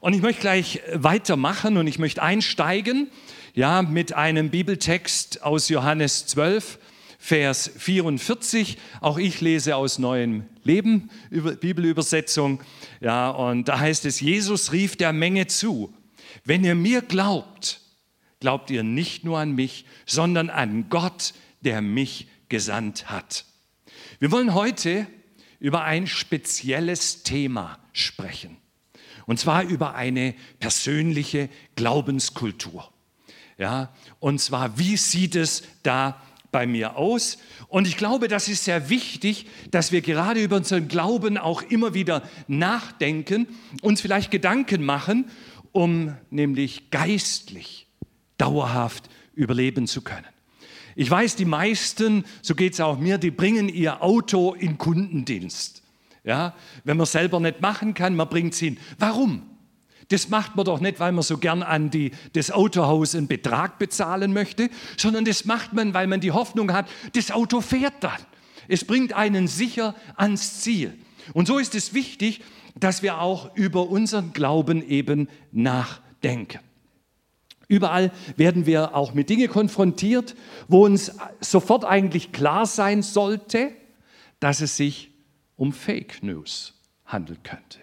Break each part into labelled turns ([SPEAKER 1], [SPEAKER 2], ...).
[SPEAKER 1] Und ich möchte gleich weitermachen und ich möchte einsteigen ja, mit einem Bibeltext aus Johannes 12, Vers 44. Auch ich lese aus Neuem Leben, Bibelübersetzung. Ja, und da heißt es, Jesus rief der Menge zu, wenn ihr mir glaubt, glaubt ihr nicht nur an mich, sondern an Gott, der mich gesandt hat. Wir wollen heute über ein spezielles Thema sprechen. Und zwar über eine persönliche Glaubenskultur. Ja, und zwar, wie sieht es da bei mir aus? Und ich glaube, das ist sehr wichtig, dass wir gerade über unseren Glauben auch immer wieder nachdenken, uns vielleicht Gedanken machen, um nämlich geistlich dauerhaft überleben zu können. Ich weiß, die meisten, so geht es auch mir, die bringen ihr Auto in Kundendienst. Ja, wenn man selber nicht machen kann, man bringt es hin. Warum? Das macht man doch nicht, weil man so gern an die, das Autohaus einen Betrag bezahlen möchte, sondern das macht man, weil man die Hoffnung hat, das Auto fährt dann. Es bringt einen sicher ans Ziel. Und so ist es wichtig, dass wir auch über unseren Glauben eben nachdenken. Überall werden wir auch mit Dingen konfrontiert, wo uns sofort eigentlich klar sein sollte, dass es sich um Fake News handeln könnte.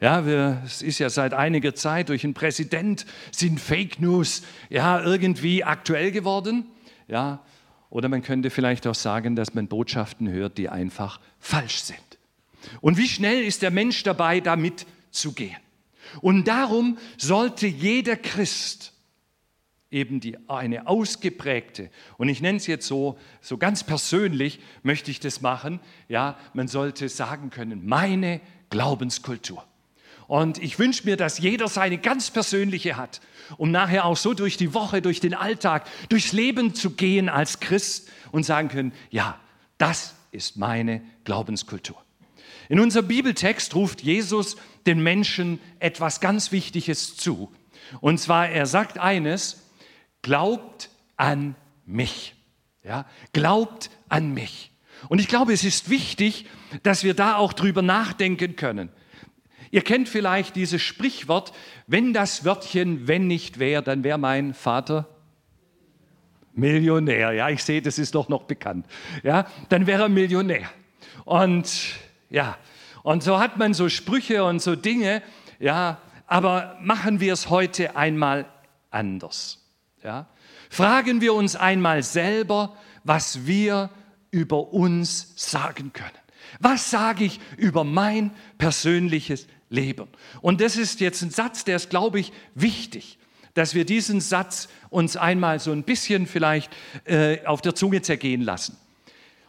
[SPEAKER 1] Ja, wir, es ist ja seit einiger Zeit durch einen Präsident sind Fake News ja irgendwie aktuell geworden. Ja, oder man könnte vielleicht auch sagen, dass man Botschaften hört, die einfach falsch sind. Und wie schnell ist der Mensch dabei, damit zu gehen? Und darum sollte jeder Christ eben die, eine ausgeprägte, und ich nenne es jetzt so, so ganz persönlich möchte ich das machen, ja, man sollte sagen können, meine Glaubenskultur. Und ich wünsche mir, dass jeder seine ganz persönliche hat, um nachher auch so durch die Woche, durch den Alltag, durchs Leben zu gehen als Christ und sagen können, ja, das ist meine Glaubenskultur. In unserem Bibeltext ruft Jesus den Menschen etwas ganz Wichtiges zu. Und zwar, er sagt eines, Glaubt an mich. Ja, glaubt an mich. Und ich glaube, es ist wichtig, dass wir da auch drüber nachdenken können. Ihr kennt vielleicht dieses Sprichwort, wenn das Wörtchen wenn nicht wäre, dann wäre mein Vater Millionär. Ja, ich sehe, das ist doch noch bekannt. Ja, dann wäre er Millionär. Und ja, und so hat man so Sprüche und so Dinge, ja, aber machen wir es heute einmal anders. Ja? Fragen wir uns einmal selber, was wir über uns sagen können. Was sage ich über mein persönliches Leben? Und das ist jetzt ein Satz, der ist, glaube ich, wichtig, dass wir diesen Satz uns einmal so ein bisschen vielleicht äh, auf der Zunge zergehen lassen.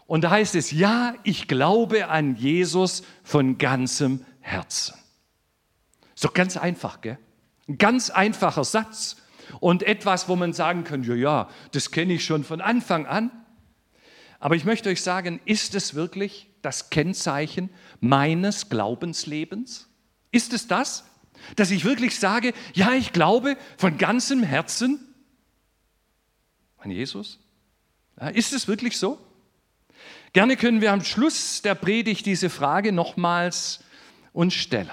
[SPEAKER 1] Und da heißt es, ja, ich glaube an Jesus von ganzem Herzen. So ganz einfach, gell? Ein ganz einfacher Satz und etwas, wo man sagen kann, ja, ja, das kenne ich schon von Anfang an. Aber ich möchte euch sagen, ist es wirklich das Kennzeichen meines Glaubenslebens? Ist es das, dass ich wirklich sage, ja, ich glaube von ganzem Herzen an Jesus? Ja, ist es wirklich so? Gerne können wir am Schluss der Predigt diese Frage nochmals uns stellen.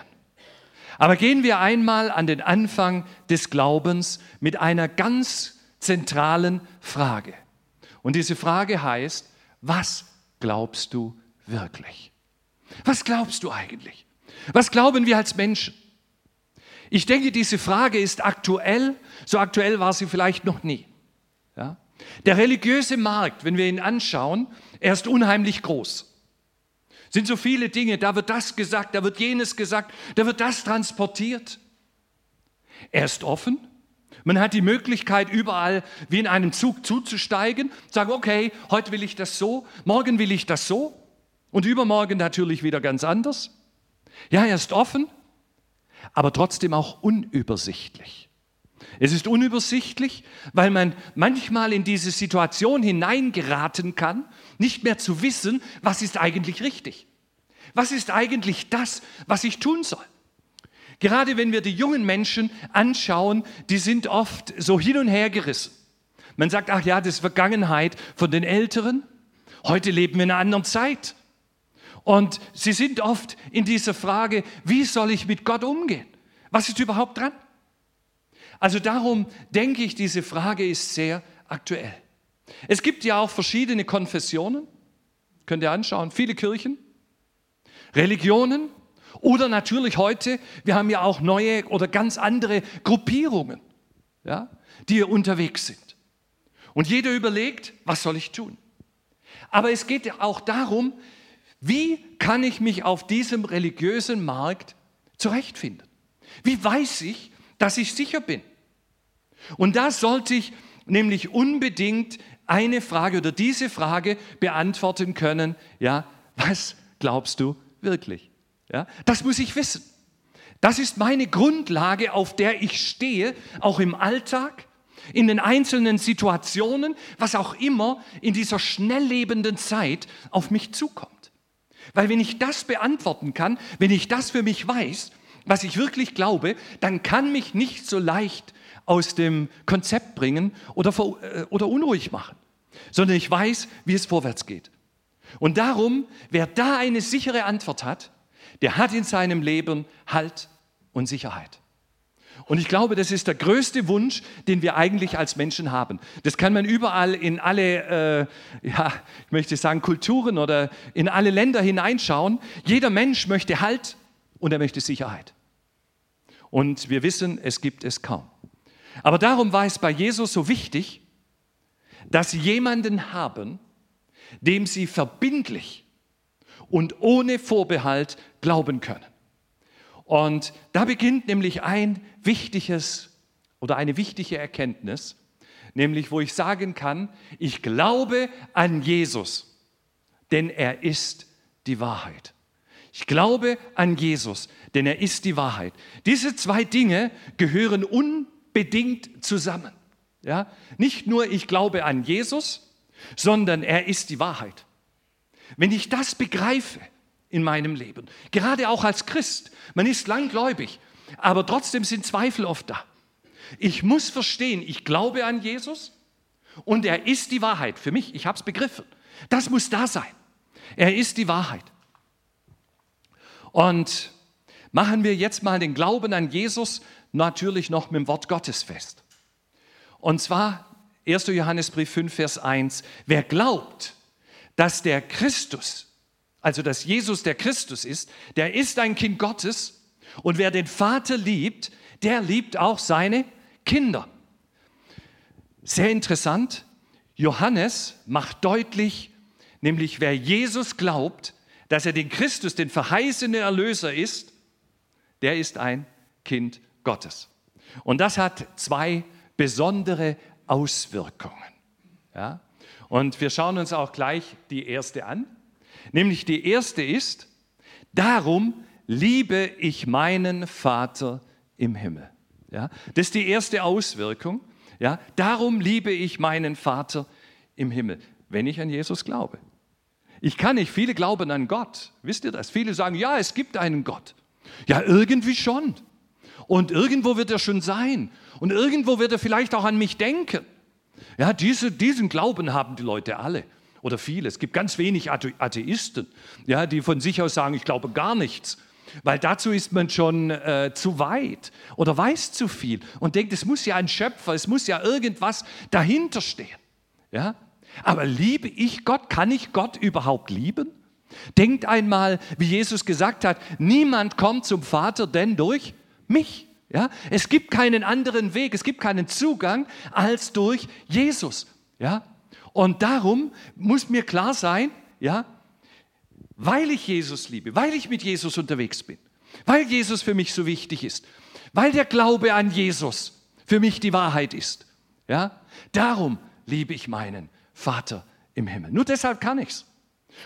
[SPEAKER 1] Aber gehen wir einmal an den Anfang des Glaubens mit einer ganz zentralen Frage. Und diese Frage heißt, was glaubst du wirklich? Was glaubst du eigentlich? Was glauben wir als Menschen? Ich denke, diese Frage ist aktuell, so aktuell war sie vielleicht noch nie. Ja? Der religiöse Markt, wenn wir ihn anschauen, er ist unheimlich groß sind so viele Dinge, da wird das gesagt, da wird jenes gesagt, da wird das transportiert. Er ist offen. Man hat die Möglichkeit, überall wie in einem Zug zuzusteigen, sagen, okay, heute will ich das so, morgen will ich das so und übermorgen natürlich wieder ganz anders. Ja, er ist offen, aber trotzdem auch unübersichtlich. Es ist unübersichtlich, weil man manchmal in diese Situation hineingeraten kann, nicht mehr zu wissen, was ist eigentlich richtig. Was ist eigentlich das, was ich tun soll? Gerade wenn wir die jungen Menschen anschauen, die sind oft so hin und her gerissen. Man sagt, ach ja, das ist Vergangenheit von den Älteren. Heute leben wir in einer anderen Zeit. Und sie sind oft in dieser Frage, wie soll ich mit Gott umgehen? Was ist überhaupt dran? Also darum denke ich, diese Frage ist sehr aktuell. Es gibt ja auch verschiedene Konfessionen, könnt ihr anschauen, viele Kirchen, Religionen oder natürlich heute, wir haben ja auch neue oder ganz andere Gruppierungen, ja, die unterwegs sind. Und jeder überlegt, was soll ich tun? Aber es geht ja auch darum, wie kann ich mich auf diesem religiösen Markt zurechtfinden? Wie weiß ich, dass ich sicher bin? Und da sollte ich nämlich unbedingt eine Frage oder diese Frage beantworten können, ja, was glaubst du wirklich? Ja, das muss ich wissen. Das ist meine Grundlage, auf der ich stehe, auch im Alltag, in den einzelnen Situationen, was auch immer in dieser schnelllebenden Zeit auf mich zukommt. Weil wenn ich das beantworten kann, wenn ich das für mich weiß, was ich wirklich glaube, dann kann mich nicht so leicht aus dem Konzept bringen oder, äh, oder unruhig machen, sondern ich weiß, wie es vorwärts geht. Und darum, wer da eine sichere Antwort hat, der hat in seinem Leben Halt und Sicherheit. Und ich glaube, das ist der größte Wunsch, den wir eigentlich als Menschen haben. Das kann man überall in alle, äh, ja, ich möchte sagen, Kulturen oder in alle Länder hineinschauen. Jeder Mensch möchte Halt und er möchte Sicherheit. Und wir wissen, es gibt es kaum. Aber darum war es bei Jesus so wichtig, dass sie jemanden haben, dem sie verbindlich und ohne Vorbehalt glauben können. Und da beginnt nämlich ein wichtiges oder eine wichtige Erkenntnis, nämlich wo ich sagen kann, ich glaube an Jesus, denn er ist die Wahrheit. Ich glaube an Jesus, denn er ist die Wahrheit. Diese zwei Dinge gehören unbedingt zusammen. Ja? Nicht nur ich glaube an Jesus, sondern er ist die Wahrheit. Wenn ich das begreife, in meinem Leben. Gerade auch als Christ. Man ist langgläubig, aber trotzdem sind Zweifel oft da. Ich muss verstehen, ich glaube an Jesus und er ist die Wahrheit für mich. Ich habe es begriffen. Das muss da sein. Er ist die Wahrheit. Und machen wir jetzt mal den Glauben an Jesus natürlich noch mit dem Wort Gottes fest. Und zwar 1. Johannesbrief 5, Vers 1. Wer glaubt, dass der Christus also dass Jesus der Christus ist, der ist ein Kind Gottes und wer den Vater liebt, der liebt auch seine Kinder. Sehr interessant, Johannes macht deutlich, nämlich wer Jesus glaubt, dass er den Christus, den verheißenen Erlöser ist, der ist ein Kind Gottes. Und das hat zwei besondere Auswirkungen. Ja? Und wir schauen uns auch gleich die erste an. Nämlich die erste ist, darum liebe ich meinen Vater im Himmel. Ja, das ist die erste Auswirkung. Ja, darum liebe ich meinen Vater im Himmel, wenn ich an Jesus glaube. Ich kann nicht, viele glauben an Gott. Wisst ihr das? Viele sagen, ja, es gibt einen Gott. Ja, irgendwie schon. Und irgendwo wird er schon sein. Und irgendwo wird er vielleicht auch an mich denken. Ja, diese, diesen Glauben haben die Leute alle oder viele. Es gibt ganz wenig Atheisten, ja, die von sich aus sagen, ich glaube gar nichts. Weil dazu ist man schon äh, zu weit oder weiß zu viel und denkt, es muss ja ein Schöpfer, es muss ja irgendwas dahinter stehen. Ja? Aber liebe ich Gott? Kann ich Gott überhaupt lieben? Denkt einmal, wie Jesus gesagt hat, niemand kommt zum Vater denn durch mich. Ja? Es gibt keinen anderen Weg, es gibt keinen Zugang als durch Jesus. Ja? Und darum muss mir klar sein, ja, weil ich Jesus liebe, weil ich mit Jesus unterwegs bin, weil Jesus für mich so wichtig ist, weil der Glaube an Jesus für mich die Wahrheit ist, ja, darum liebe ich meinen Vater im Himmel. Nur deshalb kann ich es.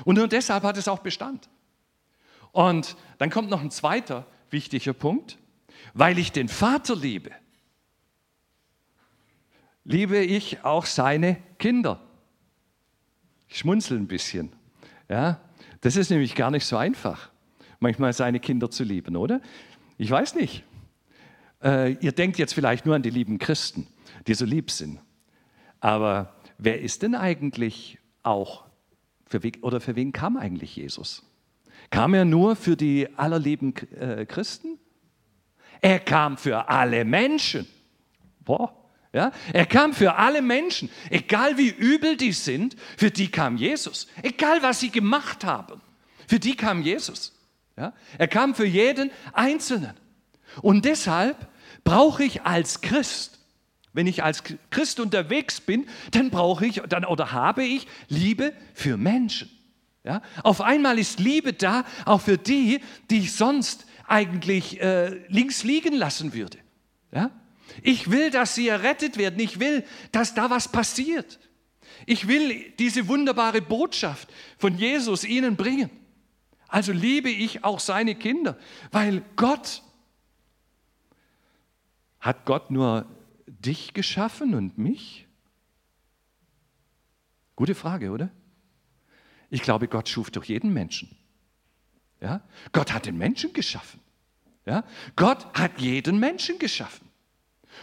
[SPEAKER 1] Und nur deshalb hat es auch Bestand. Und dann kommt noch ein zweiter wichtiger Punkt. Weil ich den Vater liebe, liebe ich auch seine Kinder. Ich schmunzel ein bisschen. Ja, das ist nämlich gar nicht so einfach, manchmal seine Kinder zu lieben, oder? Ich weiß nicht. Äh, ihr denkt jetzt vielleicht nur an die lieben Christen, die so lieb sind. Aber wer ist denn eigentlich auch, für oder für wen kam eigentlich Jesus? Kam er nur für die allerlieben äh, Christen? Er kam für alle Menschen. Boah. Ja, er kam für alle Menschen, egal wie übel die sind, für die kam Jesus. Egal was sie gemacht haben, für die kam Jesus. Ja, er kam für jeden Einzelnen. Und deshalb brauche ich als Christ, wenn ich als Christ unterwegs bin, dann brauche ich dann oder habe ich Liebe für Menschen. Ja? Auf einmal ist Liebe da, auch für die, die ich sonst eigentlich äh, links liegen lassen würde. Ja? Ich will, dass sie errettet werden. Ich will, dass da was passiert. Ich will diese wunderbare Botschaft von Jesus ihnen bringen. Also liebe ich auch seine Kinder, weil Gott hat Gott nur dich geschaffen und mich? Gute Frage, oder? Ich glaube, Gott schuf durch jeden Menschen. Ja? Gott hat den Menschen geschaffen. Ja? Gott hat jeden Menschen geschaffen.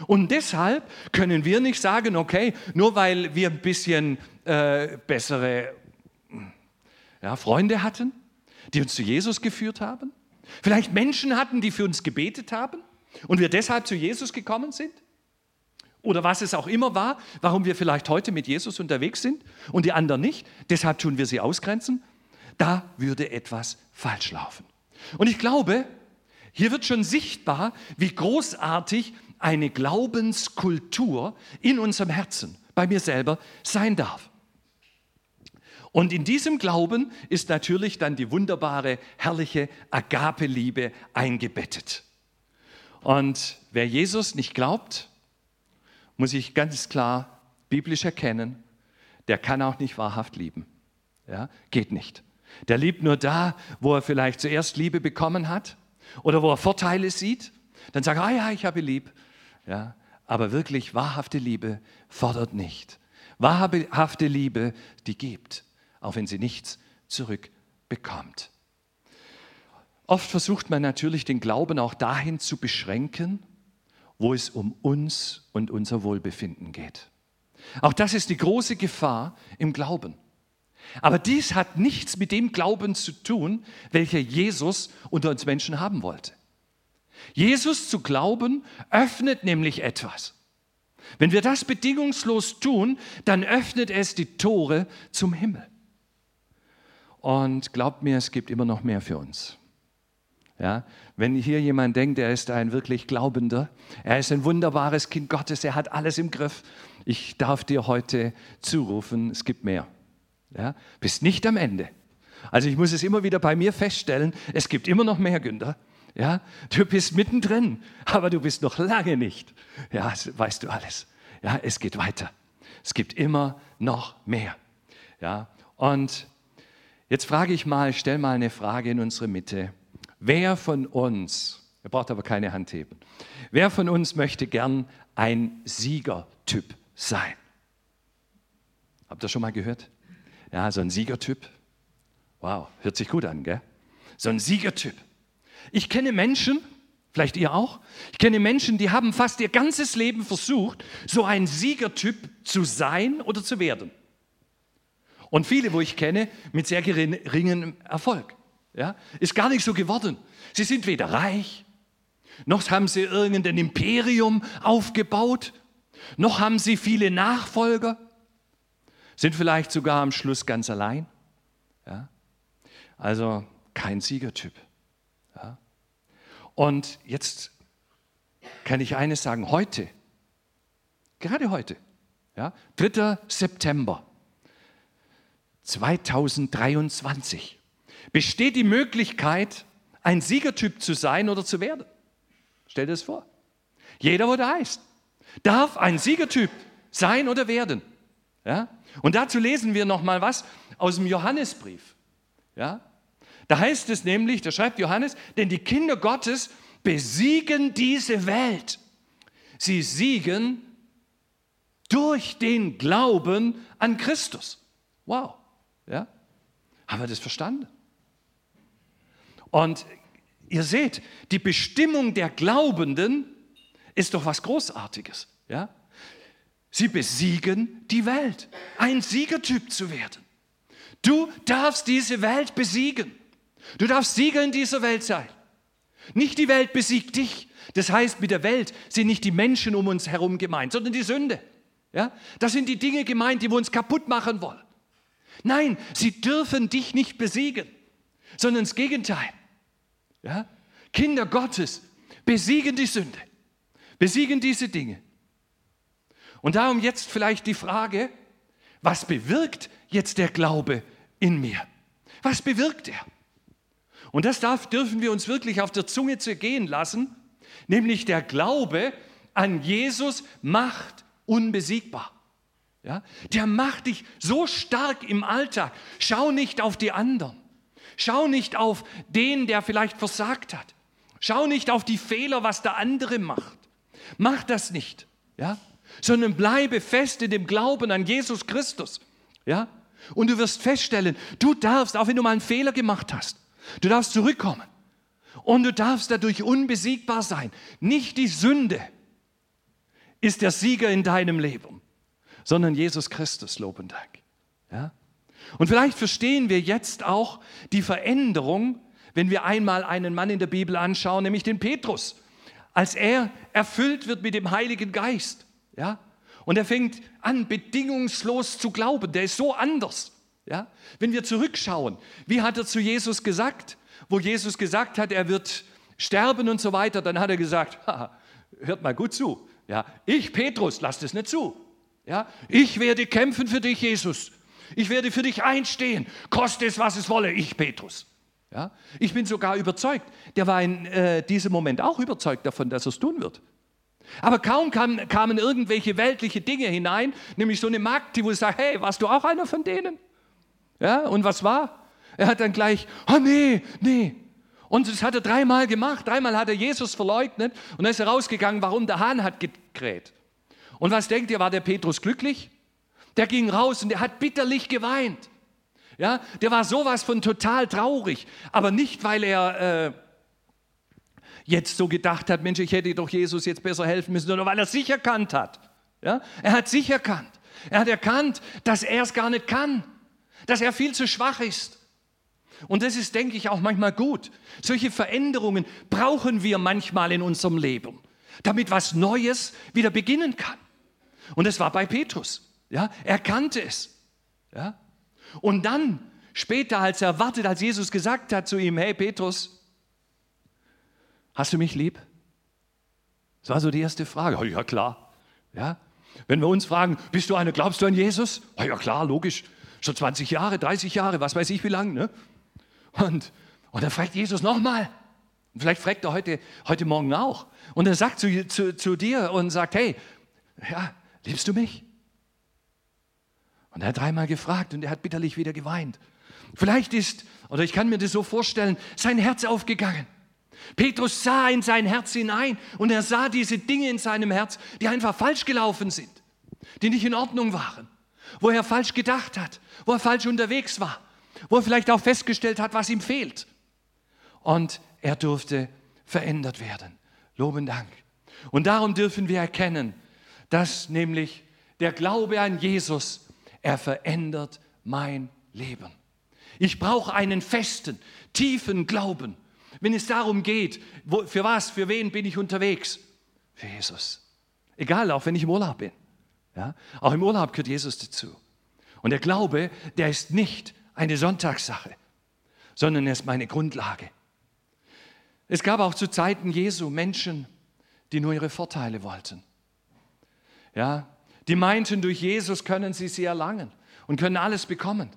[SPEAKER 1] Und deshalb können wir nicht sagen, okay, nur weil wir ein bisschen äh, bessere ja, Freunde hatten, die uns zu Jesus geführt haben, vielleicht Menschen hatten, die für uns gebetet haben und wir deshalb zu Jesus gekommen sind, oder was es auch immer war, warum wir vielleicht heute mit Jesus unterwegs sind und die anderen nicht, deshalb tun wir sie ausgrenzen, da würde etwas falsch laufen. Und ich glaube, hier wird schon sichtbar, wie großartig eine Glaubenskultur in unserem Herzen, bei mir selber, sein darf. Und in diesem Glauben ist natürlich dann die wunderbare, herrliche Agape-Liebe eingebettet. Und wer Jesus nicht glaubt, muss ich ganz klar biblisch erkennen, der kann auch nicht wahrhaft lieben. Ja, geht nicht. Der liebt nur da, wo er vielleicht zuerst Liebe bekommen hat oder wo er Vorteile sieht. Dann sagt er, ah ja, ich habe lieb. Ja, aber wirklich wahrhafte Liebe fordert nicht. Wahrhafte Liebe, die gibt, auch wenn sie nichts zurückbekommt. Oft versucht man natürlich den Glauben auch dahin zu beschränken, wo es um uns und unser Wohlbefinden geht. Auch das ist die große Gefahr im Glauben. Aber dies hat nichts mit dem Glauben zu tun, welcher Jesus unter uns Menschen haben wollte. Jesus zu glauben öffnet nämlich etwas. Wenn wir das bedingungslos tun, dann öffnet es die Tore zum Himmel. Und glaubt mir, es gibt immer noch mehr für uns. Ja, wenn hier jemand denkt, er ist ein wirklich Glaubender, er ist ein wunderbares Kind Gottes, er hat alles im Griff, ich darf dir heute zurufen, es gibt mehr. Ja, bist nicht am Ende. Also ich muss es immer wieder bei mir feststellen, es gibt immer noch mehr, Günther. Ja, du bist mittendrin, aber du bist noch lange nicht. Ja, weißt du alles. Ja, es geht weiter. Es gibt immer noch mehr. Ja, und jetzt frage ich mal, stell mal eine Frage in unsere Mitte. Wer von uns, ihr braucht aber keine Hand heben, wer von uns möchte gern ein Siegertyp sein? Habt ihr schon mal gehört? Ja, so ein Siegertyp. Wow, hört sich gut an, gell? So ein Siegertyp. Ich kenne Menschen, vielleicht ihr auch, ich kenne Menschen, die haben fast ihr ganzes Leben versucht, so ein Siegertyp zu sein oder zu werden. Und viele, wo ich kenne, mit sehr geringem Erfolg. Ja? Ist gar nicht so geworden. Sie sind weder reich, noch haben sie irgendein Imperium aufgebaut, noch haben sie viele Nachfolger, sind vielleicht sogar am Schluss ganz allein. Ja? Also kein Siegertyp. Ja? Und jetzt kann ich eines sagen, heute, gerade heute, ja, 3. September 2023, besteht die Möglichkeit, ein Siegertyp zu sein oder zu werden. Stell dir das vor. Jeder, wo der heißt, darf ein Siegertyp sein oder werden. Ja? Und dazu lesen wir noch mal was aus dem Johannesbrief. Ja? Da heißt es nämlich, da schreibt Johannes, denn die Kinder Gottes besiegen diese Welt. Sie siegen durch den Glauben an Christus. Wow. Ja? Haben wir das verstanden? Und ihr seht, die Bestimmung der Glaubenden ist doch was Großartiges. Ja? Sie besiegen die Welt, ein Siegertyp zu werden. Du darfst diese Welt besiegen. Du darfst Sieger in dieser Welt sein. Nicht die Welt besiegt dich, Das heißt, mit der Welt sind nicht die Menschen um uns herum gemeint, sondern die Sünde. Ja? Das sind die Dinge gemeint, die wir uns kaputt machen wollen. Nein, sie dürfen dich nicht besiegen, sondern das Gegenteil. Ja? Kinder Gottes besiegen die Sünde, besiegen diese Dinge. Und darum jetzt vielleicht die Frage, was bewirkt jetzt der Glaube in mir? Was bewirkt er? Und das darf, dürfen wir uns wirklich auf der Zunge zergehen lassen, nämlich der Glaube an Jesus macht unbesiegbar. Ja? Der macht dich so stark im Alltag. Schau nicht auf die anderen. Schau nicht auf den, der vielleicht versagt hat. Schau nicht auf die Fehler, was der andere macht. Mach das nicht, ja? sondern bleibe fest in dem Glauben an Jesus Christus. Ja? Und du wirst feststellen, du darfst, auch wenn du mal einen Fehler gemacht hast, du darfst zurückkommen. Und du darfst dadurch unbesiegbar sein. Nicht die Sünde ist der Sieger in deinem Leben, sondern Jesus Christus, Lob und Dank. Ja? Und vielleicht verstehen wir jetzt auch die Veränderung, wenn wir einmal einen Mann in der Bibel anschauen, nämlich den Petrus, als er erfüllt wird mit dem Heiligen Geist. Ja? Und er fängt an, bedingungslos zu glauben. Der ist so anders. Ja? Wenn wir zurückschauen, wie hat er zu Jesus gesagt? Wo Jesus gesagt hat, er wird sterben und so weiter, dann hat er gesagt, hört mal gut zu. Ja, ich, Petrus, lass das nicht zu. Ja, ich werde kämpfen für dich, Jesus. Ich werde für dich einstehen, koste es, was es wolle. Ich, Petrus. Ja, ich bin sogar überzeugt. Der war in äh, diesem Moment auch überzeugt davon, dass er es tun wird. Aber kaum kam, kamen irgendwelche weltliche Dinge hinein, nämlich so eine Magd, die wohl sagt, hey, warst du auch einer von denen? Ja, und was war? Er hat dann gleich, oh nee, nee. Und das hat er dreimal gemacht. Dreimal hat er Jesus verleugnet und dann ist er rausgegangen, warum der Hahn hat gekräht. Und was denkt ihr, war der Petrus glücklich? Der ging raus und der hat bitterlich geweint. Ja, der war sowas von total traurig, aber nicht, weil er äh, jetzt so gedacht hat, Mensch, ich hätte doch Jesus jetzt besser helfen müssen, sondern weil er sich erkannt hat. Ja, er hat sich erkannt. Er hat erkannt, dass er es gar nicht kann, dass er viel zu schwach ist. Und das ist, denke ich, auch manchmal gut. Solche Veränderungen brauchen wir manchmal in unserem Leben, damit was Neues wieder beginnen kann. Und das war bei Petrus. Ja, er kannte es. Ja? Und dann, später, als er wartet, als Jesus gesagt hat zu ihm, hey Petrus, hast du mich lieb? Das war so die erste Frage. Ja, klar. Ja? Wenn wir uns fragen, bist du einer, glaubst du an Jesus? Ja, klar, logisch. Schon 20 Jahre, 30 Jahre, was weiß ich wie lange. Ne? Und, und dann fragt Jesus nochmal. Vielleicht fragt er heute, heute Morgen auch. Und er sagt zu, zu, zu dir und sagt, hey, ja, liebst du mich? Und er hat dreimal gefragt und er hat bitterlich wieder geweint. Vielleicht ist, oder ich kann mir das so vorstellen, sein Herz aufgegangen. Petrus sah in sein Herz hinein und er sah diese Dinge in seinem Herz, die einfach falsch gelaufen sind, die nicht in Ordnung waren, wo er falsch gedacht hat, wo er falsch unterwegs war, wo er vielleicht auch festgestellt hat, was ihm fehlt. Und er durfte verändert werden. Loben Dank. Und darum dürfen wir erkennen, dass nämlich der Glaube an Jesus, er verändert mein Leben. Ich brauche einen festen, tiefen Glauben, wenn es darum geht, wo, für was, für wen bin ich unterwegs? Für Jesus. Egal, auch wenn ich im Urlaub bin. Ja? Auch im Urlaub gehört Jesus dazu. Und der Glaube, der ist nicht eine Sonntagssache, sondern er ist meine Grundlage. Es gab auch zu Zeiten Jesu Menschen, die nur ihre Vorteile wollten. Ja, die meinten, durch Jesus können sie sie erlangen und können alles bekommen.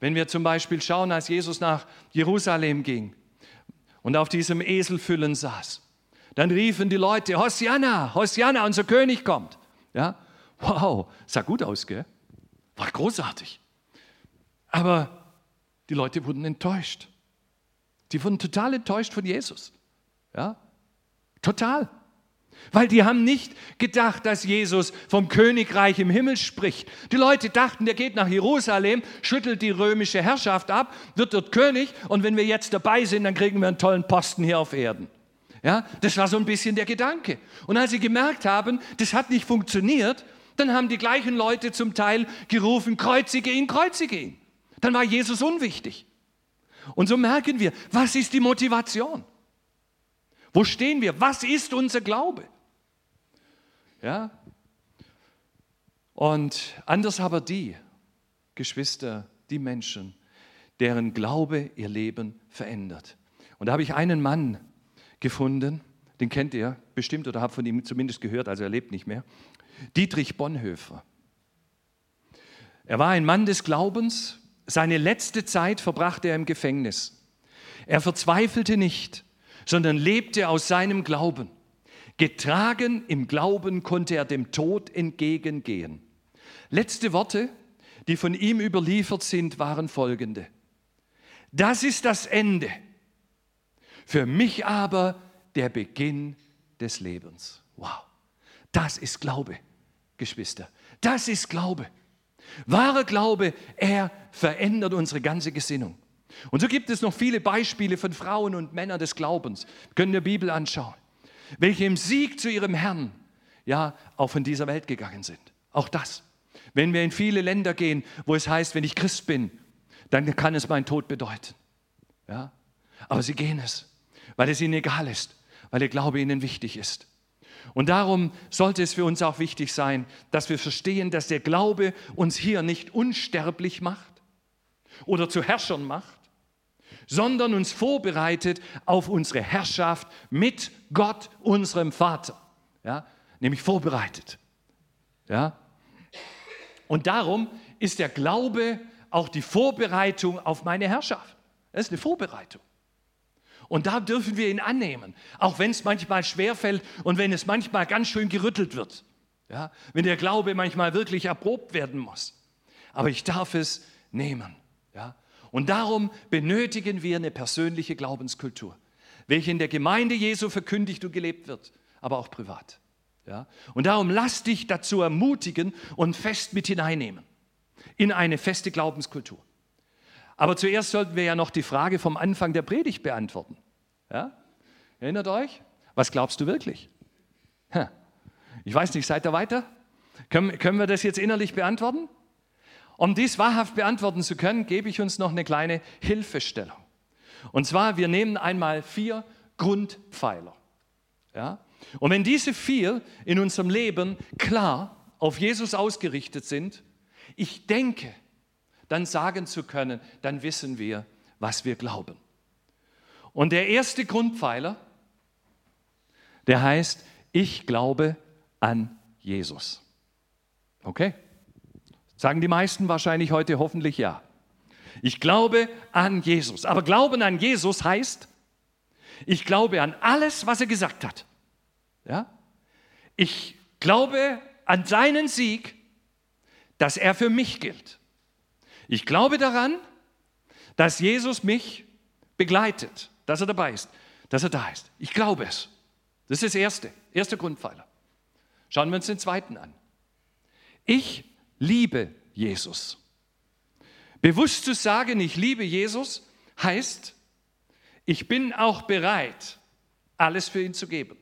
[SPEAKER 1] Wenn wir zum Beispiel schauen, als Jesus nach Jerusalem ging und auf diesem Eselfüllen saß, dann riefen die Leute, Hosianna, Hosianna, unser König kommt. Ja, wow, sah gut aus, gell? War großartig. Aber die Leute wurden enttäuscht. Die wurden total enttäuscht von Jesus. Ja, total. Weil die haben nicht gedacht, dass Jesus vom Königreich im Himmel spricht. Die Leute dachten, der geht nach Jerusalem, schüttelt die römische Herrschaft ab, wird dort König und wenn wir jetzt dabei sind, dann kriegen wir einen tollen Posten hier auf Erden. Ja, das war so ein bisschen der Gedanke. Und als sie gemerkt haben, das hat nicht funktioniert, dann haben die gleichen Leute zum Teil gerufen, kreuzige ihn, kreuzige ihn. Dann war Jesus unwichtig. Und so merken wir, was ist die Motivation? Wo stehen wir? Was ist unser Glaube? Ja? Und anders aber die Geschwister, die Menschen, deren Glaube ihr Leben verändert. Und da habe ich einen Mann gefunden, den kennt ihr bestimmt oder habt von ihm zumindest gehört, also er lebt nicht mehr. Dietrich Bonhoeffer. Er war ein Mann des Glaubens. Seine letzte Zeit verbrachte er im Gefängnis. Er verzweifelte nicht, sondern lebte aus seinem Glauben. Getragen im Glauben konnte er dem Tod entgegengehen. Letzte Worte, die von ihm überliefert sind, waren folgende. Das ist das Ende. Für mich aber der Beginn des Lebens. Wow, das ist Glaube, Geschwister. Das ist Glaube. Wahrer Glaube, er verändert unsere ganze Gesinnung. Und so gibt es noch viele Beispiele von Frauen und Männern des Glaubens. Wir können die Bibel anschauen, welche im Sieg zu ihrem Herrn ja auch von dieser Welt gegangen sind. Auch das. Wenn wir in viele Länder gehen, wo es heißt, wenn ich Christ bin, dann kann es mein Tod bedeuten. Ja? Aber sie gehen es, weil es ihnen egal ist, weil der Glaube ihnen wichtig ist. Und darum sollte es für uns auch wichtig sein, dass wir verstehen, dass der Glaube uns hier nicht unsterblich macht oder zu Herrschern macht, sondern uns vorbereitet auf unsere Herrschaft mit Gott, unserem Vater. Ja, nämlich vorbereitet. Ja? Und darum ist der Glaube auch die Vorbereitung auf meine Herrschaft. Das ist eine Vorbereitung. Und da dürfen wir ihn annehmen, auch wenn es manchmal schwerfällt und wenn es manchmal ganz schön gerüttelt wird. Ja? Wenn der Glaube manchmal wirklich erprobt werden muss. Aber ich darf es nehmen. Ja? Und darum benötigen wir eine persönliche Glaubenskultur, welche in der Gemeinde Jesu verkündigt und gelebt wird, aber auch privat. Ja? Und darum lass dich dazu ermutigen und fest mit hineinnehmen in eine feste Glaubenskultur. Aber zuerst sollten wir ja noch die Frage vom Anfang der Predigt beantworten. Ja? Erinnert euch? Was glaubst du wirklich? Ich weiß nicht, seid ihr weiter? Können, können wir das jetzt innerlich beantworten? Um dies wahrhaft beantworten zu können, gebe ich uns noch eine kleine Hilfestellung. Und zwar, wir nehmen einmal vier Grundpfeiler. Ja? Und wenn diese vier in unserem Leben klar auf Jesus ausgerichtet sind, ich denke, dann sagen zu können, dann wissen wir, was wir glauben. Und der erste Grundpfeiler, der heißt, ich glaube an Jesus. Okay? Sagen die meisten wahrscheinlich heute hoffentlich ja. Ich glaube an Jesus. Aber Glauben an Jesus heißt, ich glaube an alles, was er gesagt hat. Ja? Ich glaube an seinen Sieg, dass er für mich gilt. Ich glaube daran, dass Jesus mich begleitet, dass er dabei ist, dass er da ist. Ich glaube es. Das ist das erste, erste Grundpfeiler. Schauen wir uns den zweiten an. Ich liebe Jesus. Bewusst zu sagen, ich liebe Jesus, heißt, ich bin auch bereit, alles für ihn zu geben.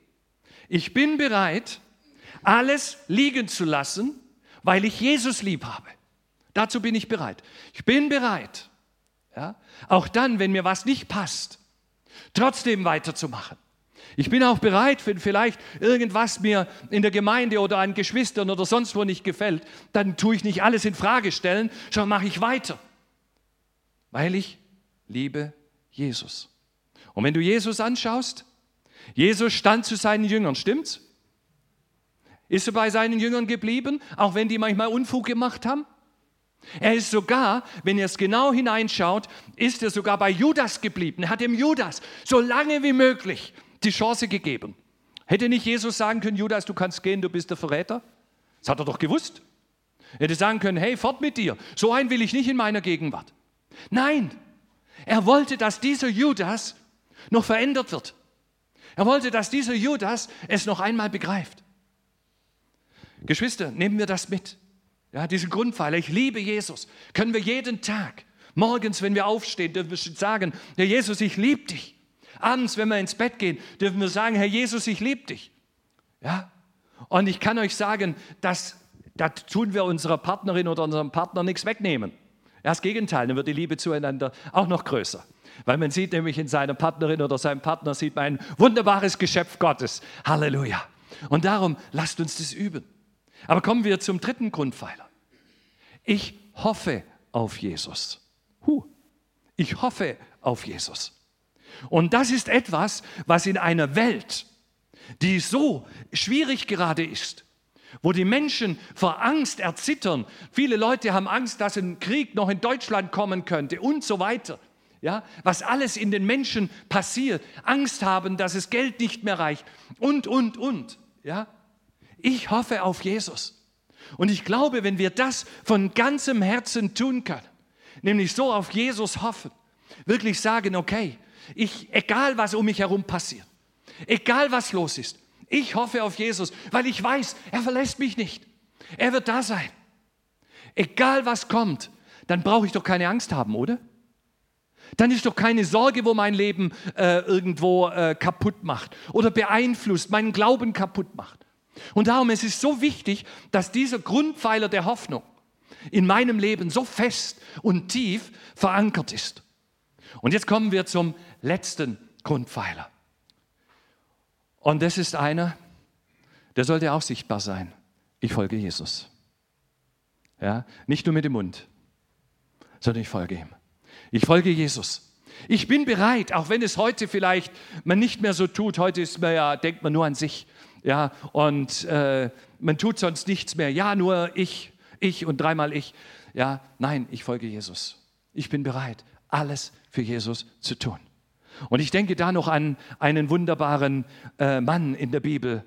[SPEAKER 1] Ich bin bereit, alles liegen zu lassen, weil ich Jesus lieb habe. Dazu bin ich bereit. Ich bin bereit, ja, auch dann, wenn mir was nicht passt, trotzdem weiterzumachen. Ich bin auch bereit, wenn vielleicht irgendwas mir in der Gemeinde oder an Geschwistern oder sonst wo nicht gefällt, dann tue ich nicht alles in Frage stellen, sondern mache ich weiter, weil ich liebe Jesus. Und wenn du Jesus anschaust, Jesus stand zu seinen Jüngern, stimmt's? Ist er bei seinen Jüngern geblieben, auch wenn die manchmal Unfug gemacht haben? Er ist sogar, wenn ihr es genau hineinschaut, ist er sogar bei Judas geblieben. Er hat dem Judas so lange wie möglich die Chance gegeben. Hätte nicht Jesus sagen können, Judas, du kannst gehen, du bist der Verräter? Das hat er doch gewusst. Er hätte sagen können, hey, fort mit dir. So einen will ich nicht in meiner Gegenwart. Nein, er wollte, dass dieser Judas noch verändert wird. Er wollte, dass dieser Judas es noch einmal begreift. Geschwister, nehmen wir das mit. Ja, diesen Grundpfeiler, ich liebe Jesus, können wir jeden Tag, morgens, wenn wir aufstehen, dürfen wir sagen, Herr Jesus, ich liebe dich. Abends, wenn wir ins Bett gehen, dürfen wir sagen, Herr Jesus, ich liebe dich. Ja? Und ich kann euch sagen, dass da tun wir unserer Partnerin oder unserem Partner nichts wegnehmen. das Gegenteil, dann wird die Liebe zueinander auch noch größer. Weil man sieht nämlich in seiner Partnerin oder seinem Partner sieht man ein wunderbares Geschöpf Gottes. Halleluja. Und darum lasst uns das üben. Aber kommen wir zum dritten Grundpfeiler. Ich hoffe auf Jesus. Huh. Ich hoffe auf Jesus. Und das ist etwas, was in einer Welt, die so schwierig gerade ist, wo die Menschen vor Angst erzittern. Viele Leute haben Angst, dass ein Krieg noch in Deutschland kommen könnte und so weiter. Ja, was alles in den Menschen passiert, Angst haben, dass es Geld nicht mehr reicht und und und, ja? Ich hoffe auf Jesus. Und ich glaube, wenn wir das von ganzem Herzen tun können, nämlich so auf Jesus hoffen, wirklich sagen, okay, ich egal was um mich herum passiert, egal was los ist, ich hoffe auf Jesus, weil ich weiß, er verlässt mich nicht. Er wird da sein. Egal was kommt, dann brauche ich doch keine Angst haben, oder? Dann ist doch keine Sorge, wo mein Leben äh, irgendwo äh, kaputt macht oder beeinflusst, meinen Glauben kaputt macht. Und darum ist es so wichtig, dass dieser Grundpfeiler der Hoffnung in meinem Leben so fest und tief verankert ist. Und jetzt kommen wir zum letzten Grundpfeiler. Und das ist einer, der sollte auch sichtbar sein. Ich folge Jesus. Ja, nicht nur mit dem Mund, sondern ich folge ihm. Ich folge Jesus. Ich bin bereit, auch wenn es heute vielleicht man nicht mehr so tut. Heute ist man ja, denkt man nur an sich. Ja, und äh, man tut sonst nichts mehr. Ja, nur ich, ich und dreimal ich. Ja, nein, ich folge Jesus. Ich bin bereit, alles für Jesus zu tun. Und ich denke da noch an einen wunderbaren äh, Mann in der Bibel,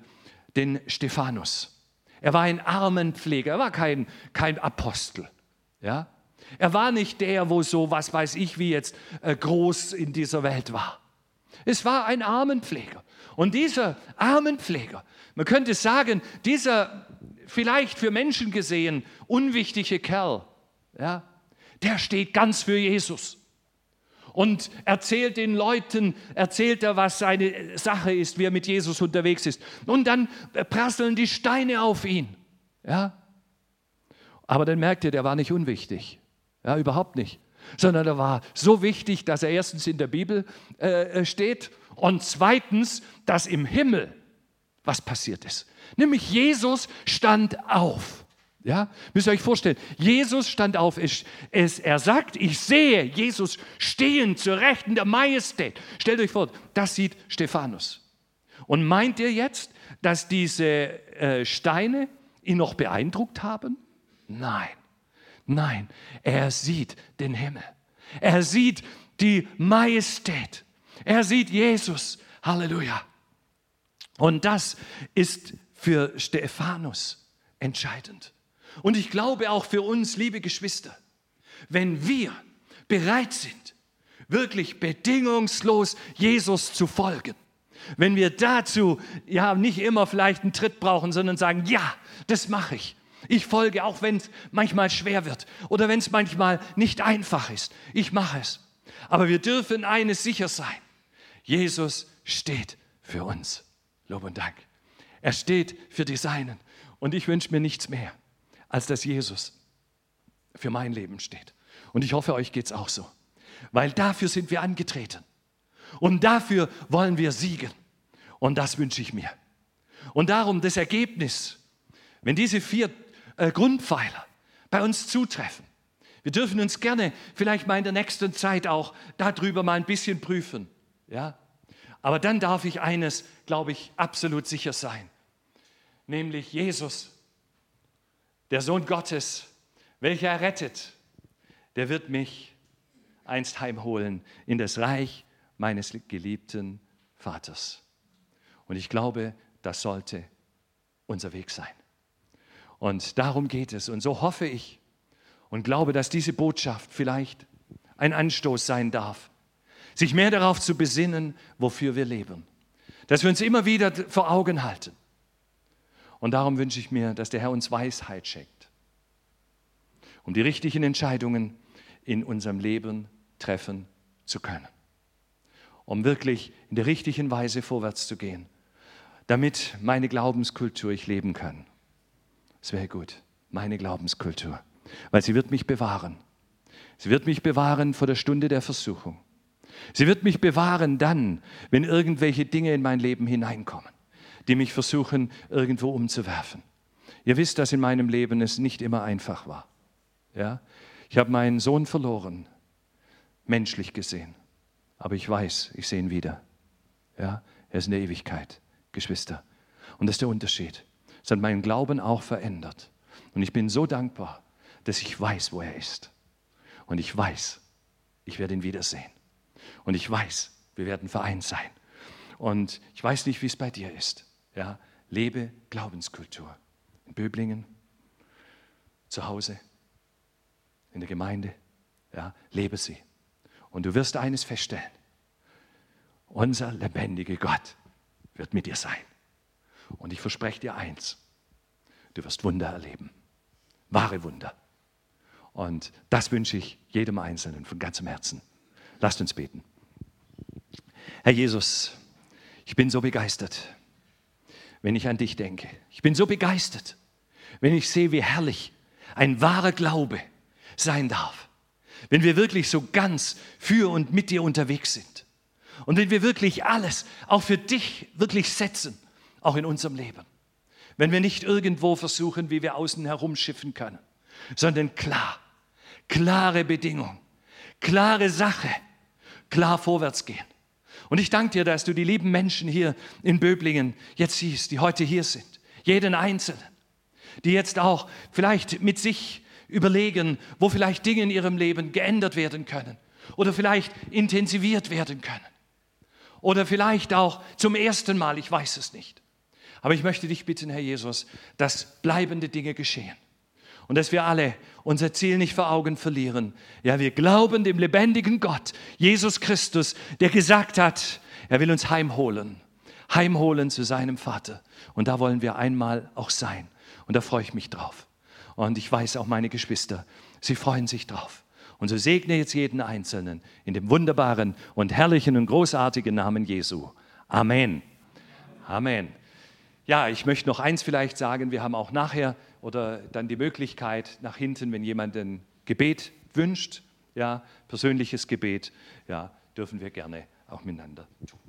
[SPEAKER 1] den Stephanus. Er war ein Armenpfleger, er war kein, kein Apostel. Ja? Er war nicht der, wo so, was weiß ich, wie jetzt äh, groß in dieser Welt war. Es war ein Armenpfleger. Und dieser Armenpfleger, man könnte sagen, dieser vielleicht für Menschen gesehen unwichtige Kerl, ja, der steht ganz für Jesus und erzählt den Leuten, erzählt er, was seine Sache ist, wie er mit Jesus unterwegs ist. Und dann prasseln die Steine auf ihn. Ja? Aber dann merkt ihr, der war nicht unwichtig. Ja, überhaupt nicht. Sondern er war so wichtig, dass er erstens in der Bibel äh, steht und zweitens, dass im Himmel was passiert ist. Nämlich Jesus stand auf. Ja, müsst ihr euch vorstellen, Jesus stand auf, es, es, er sagt, ich sehe Jesus stehen zur Rechten der Majestät. Stellt euch vor, das sieht Stephanus. Und meint ihr jetzt, dass diese äh, Steine ihn noch beeindruckt haben? Nein, nein, er sieht den Himmel. Er sieht die Majestät. Er sieht Jesus. Halleluja. Und das ist für Stephanus entscheidend. Und ich glaube auch für uns, liebe Geschwister, wenn wir bereit sind, wirklich bedingungslos Jesus zu folgen, wenn wir dazu ja nicht immer vielleicht einen Tritt brauchen, sondern sagen, ja, das mache ich. Ich folge, auch wenn es manchmal schwer wird oder wenn es manchmal nicht einfach ist. Ich mache es. Aber wir dürfen eines sicher sein. Jesus steht für uns. Lob und Dank. Er steht für die Seinen. Und ich wünsche mir nichts mehr als dass Jesus für mein Leben steht. Und ich hoffe, euch geht es auch so. Weil dafür sind wir angetreten. Und dafür wollen wir siegen. Und das wünsche ich mir. Und darum das Ergebnis, wenn diese vier äh, Grundpfeiler bei uns zutreffen, wir dürfen uns gerne vielleicht mal in der nächsten Zeit auch darüber mal ein bisschen prüfen. Ja? Aber dann darf ich eines, glaube ich, absolut sicher sein. Nämlich Jesus der Sohn Gottes, welcher er rettet, der wird mich einst heimholen in das Reich meines geliebten Vaters. Und ich glaube, das sollte unser Weg sein. Und darum geht es. Und so hoffe ich und glaube, dass diese Botschaft vielleicht ein Anstoß sein darf, sich mehr darauf zu besinnen, wofür wir leben. Dass wir uns immer wieder vor Augen halten und darum wünsche ich mir, dass der Herr uns Weisheit schenkt, um die richtigen Entscheidungen in unserem Leben treffen zu können, um wirklich in der richtigen Weise vorwärts zu gehen, damit meine Glaubenskultur ich leben kann. Es wäre gut, meine Glaubenskultur, weil sie wird mich bewahren. Sie wird mich bewahren vor der Stunde der Versuchung. Sie wird mich bewahren dann, wenn irgendwelche Dinge in mein Leben hineinkommen, die mich versuchen, irgendwo umzuwerfen. Ihr wisst, dass in meinem Leben es nicht immer einfach war. Ja? Ich habe meinen Sohn verloren, menschlich gesehen. Aber ich weiß, ich sehe ihn wieder. Ja? Er ist in der Ewigkeit, Geschwister. Und das ist der Unterschied. Es hat meinen Glauben auch verändert. Und ich bin so dankbar, dass ich weiß, wo er ist. Und ich weiß, ich werde ihn wiedersehen. Und ich weiß, wir werden vereint sein. Und ich weiß nicht, wie es bei dir ist. Ja, lebe Glaubenskultur. In Böblingen, zu Hause, in der Gemeinde. Ja, lebe sie. Und du wirst eines feststellen. Unser lebendiger Gott wird mit dir sein. Und ich verspreche dir eins. Du wirst Wunder erleben. Wahre Wunder. Und das wünsche ich jedem Einzelnen von ganzem Herzen. Lasst uns beten. Herr Jesus, ich bin so begeistert, wenn ich an dich denke. Ich bin so begeistert, wenn ich sehe, wie herrlich ein wahrer Glaube sein darf. Wenn wir wirklich so ganz für und mit dir unterwegs sind. Und wenn wir wirklich alles auch für dich wirklich setzen, auch in unserem Leben. Wenn wir nicht irgendwo versuchen, wie wir außen herumschiffen können, sondern klar, klare Bedingung, klare Sache, klar vorwärts gehen. Und ich danke dir, dass du die lieben Menschen hier in Böblingen jetzt siehst, die heute hier sind. Jeden Einzelnen, die jetzt auch vielleicht mit sich überlegen, wo vielleicht Dinge in ihrem Leben geändert werden können oder vielleicht intensiviert werden können. Oder vielleicht auch zum ersten Mal, ich weiß es nicht. Aber ich möchte dich bitten, Herr Jesus, dass bleibende Dinge geschehen und dass wir alle unser Ziel nicht vor Augen verlieren. Ja, wir glauben dem lebendigen Gott, Jesus Christus, der gesagt hat, er will uns heimholen, heimholen zu seinem Vater. Und da wollen wir einmal auch sein. Und da freue ich mich drauf. Und ich weiß auch meine Geschwister, sie freuen sich drauf. Und so segne jetzt jeden Einzelnen in dem wunderbaren und herrlichen und großartigen Namen Jesu. Amen. Amen. Ja, ich möchte noch eins vielleicht sagen. Wir haben auch nachher oder dann die Möglichkeit nach hinten, wenn jemand ein Gebet wünscht, ja, persönliches Gebet, ja, dürfen wir gerne auch miteinander tun.